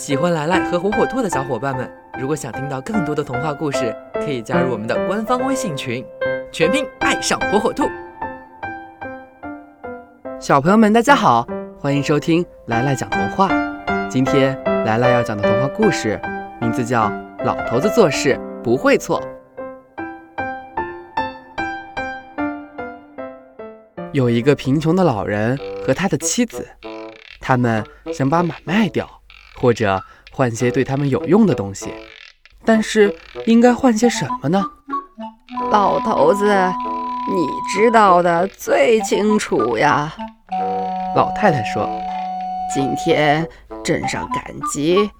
喜欢来来和火火兔的小伙伴们，如果想听到更多的童话故事，可以加入我们的官方微信群，全拼爱上火火兔。小朋友们，大家好，欢迎收听来来讲童话。今天来来要讲的童话故事，名字叫《老头子做事不会错》。有一个贫穷的老人和他的妻子，他们想把马卖掉，或者换些对他们有用的东西。但是应该换些什么呢？老头子，你知道的最清楚呀。老太太说：“今天镇上赶集，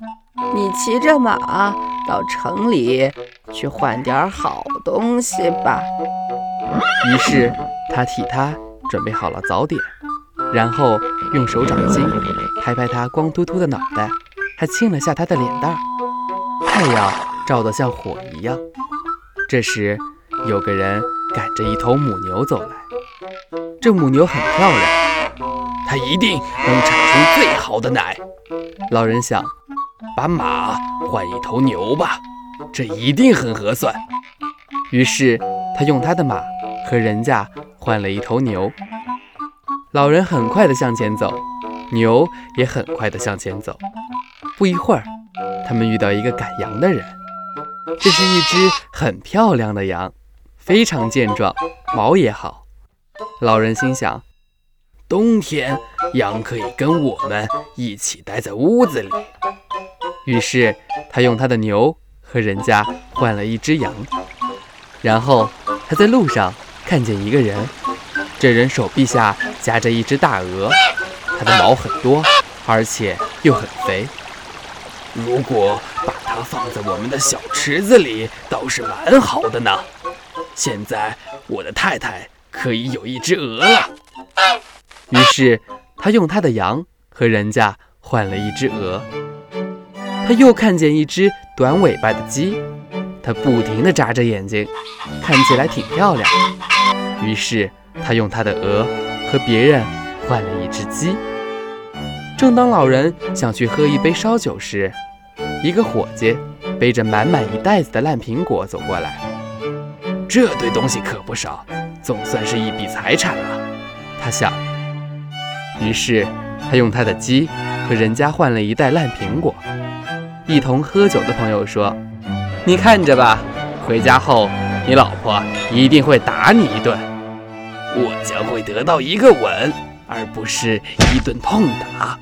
你骑着马到城里去换点好东西吧。”于是他替他。准备好了早点，然后用手掌心拍拍他光秃秃的脑袋，还亲了下他的脸蛋儿。太阳照得像火一样。这时，有个人赶着一头母牛走来。这母牛很漂亮，它一定能产出最好的奶。老人想，把马换一头牛吧，这一定很合算。于是他用他的马和人家。换了一头牛，老人很快地向前走，牛也很快地向前走。不一会儿，他们遇到一个赶羊的人。这是一只很漂亮的羊，非常健壮，毛也好。老人心想，冬天羊可以跟我们一起待在屋子里。于是他用他的牛和人家换了一只羊，然后他在路上。看见一个人，这人手臂下夹着一只大鹅，它的毛很多，而且又很肥。如果把它放在我们的小池子里，倒是蛮好的呢。现在我的太太可以有一只鹅了。于是他用他的羊和人家换了一只鹅。他又看见一只短尾巴的鸡，它不停地眨着眼睛，看起来挺漂亮。于是他用他的鹅和别人换了一只鸡。正当老人想去喝一杯烧酒时，一个伙计背着满满一袋子的烂苹果走过来。这堆东西可不少，总算是一笔财产了。他想。于是他用他的鸡和人家换了一袋烂苹果。一同喝酒的朋友说：“你看着吧，回家后你老婆一定会打你一顿。”我将会得到一个吻，而不是一顿痛打。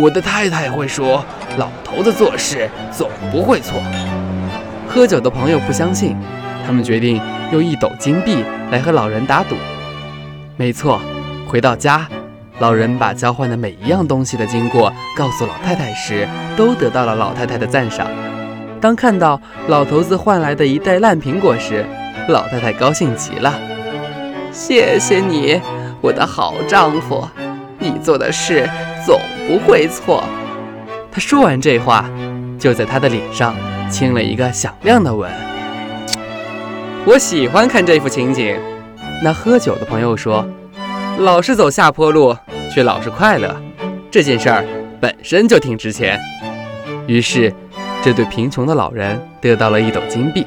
我的太太会说：“老头子做事总不会错。”喝酒的朋友不相信，他们决定用一斗金币来和老人打赌。没错，回到家，老人把交换的每一样东西的经过告诉老太太时，都得到了老太太的赞赏。当看到老头子换来的一袋烂苹果时，老太太高兴极了。谢谢你，我的好丈夫，你做的事总不会错。他说完这话，就在他的脸上亲了一个响亮的吻。我喜欢看这幅情景。那喝酒的朋友说：“老是走下坡路，却老是快乐，这件事儿本身就挺值钱。”于是，这对贫穷的老人得到了一斗金币。